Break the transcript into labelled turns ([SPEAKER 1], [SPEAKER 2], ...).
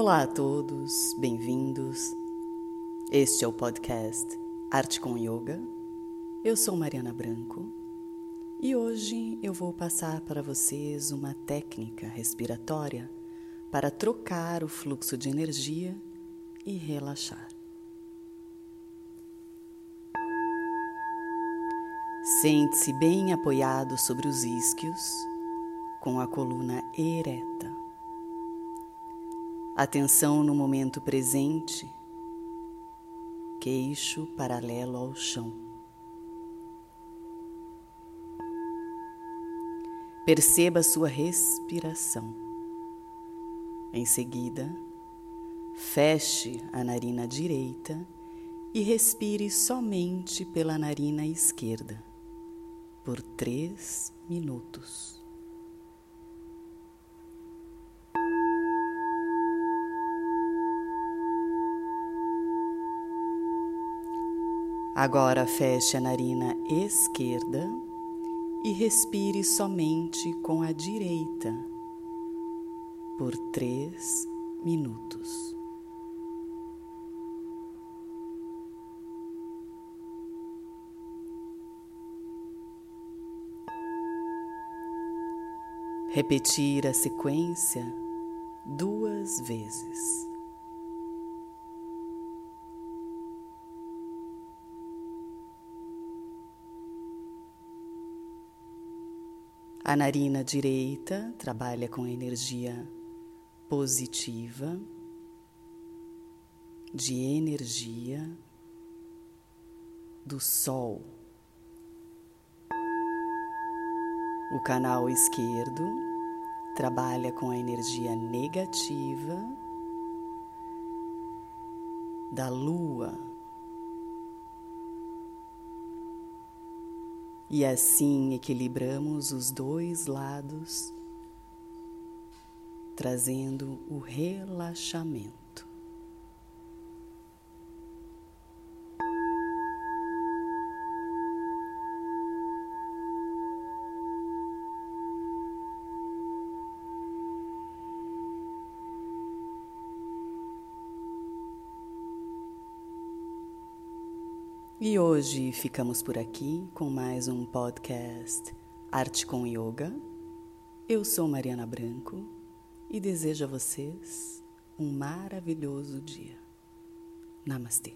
[SPEAKER 1] Olá a todos, bem-vindos. Este é o podcast Arte com Yoga. Eu sou Mariana Branco e hoje eu vou passar para vocês uma técnica respiratória para trocar o fluxo de energia e relaxar. Sente-se bem apoiado sobre os isquios, com a coluna ereta. Atenção no momento presente, queixo paralelo ao chão. Perceba sua respiração. Em seguida, feche a narina direita e respire somente pela narina esquerda por três minutos. Agora feche a narina esquerda e respire somente com a direita por três minutos. Repetir a sequência duas vezes. A narina direita trabalha com energia positiva, de energia do Sol. O canal esquerdo trabalha com a energia negativa da Lua. E assim equilibramos os dois lados, trazendo o relaxamento. E hoje ficamos por aqui com mais um podcast Arte com Yoga. Eu sou Mariana Branco e desejo a vocês um maravilhoso dia. Namastê.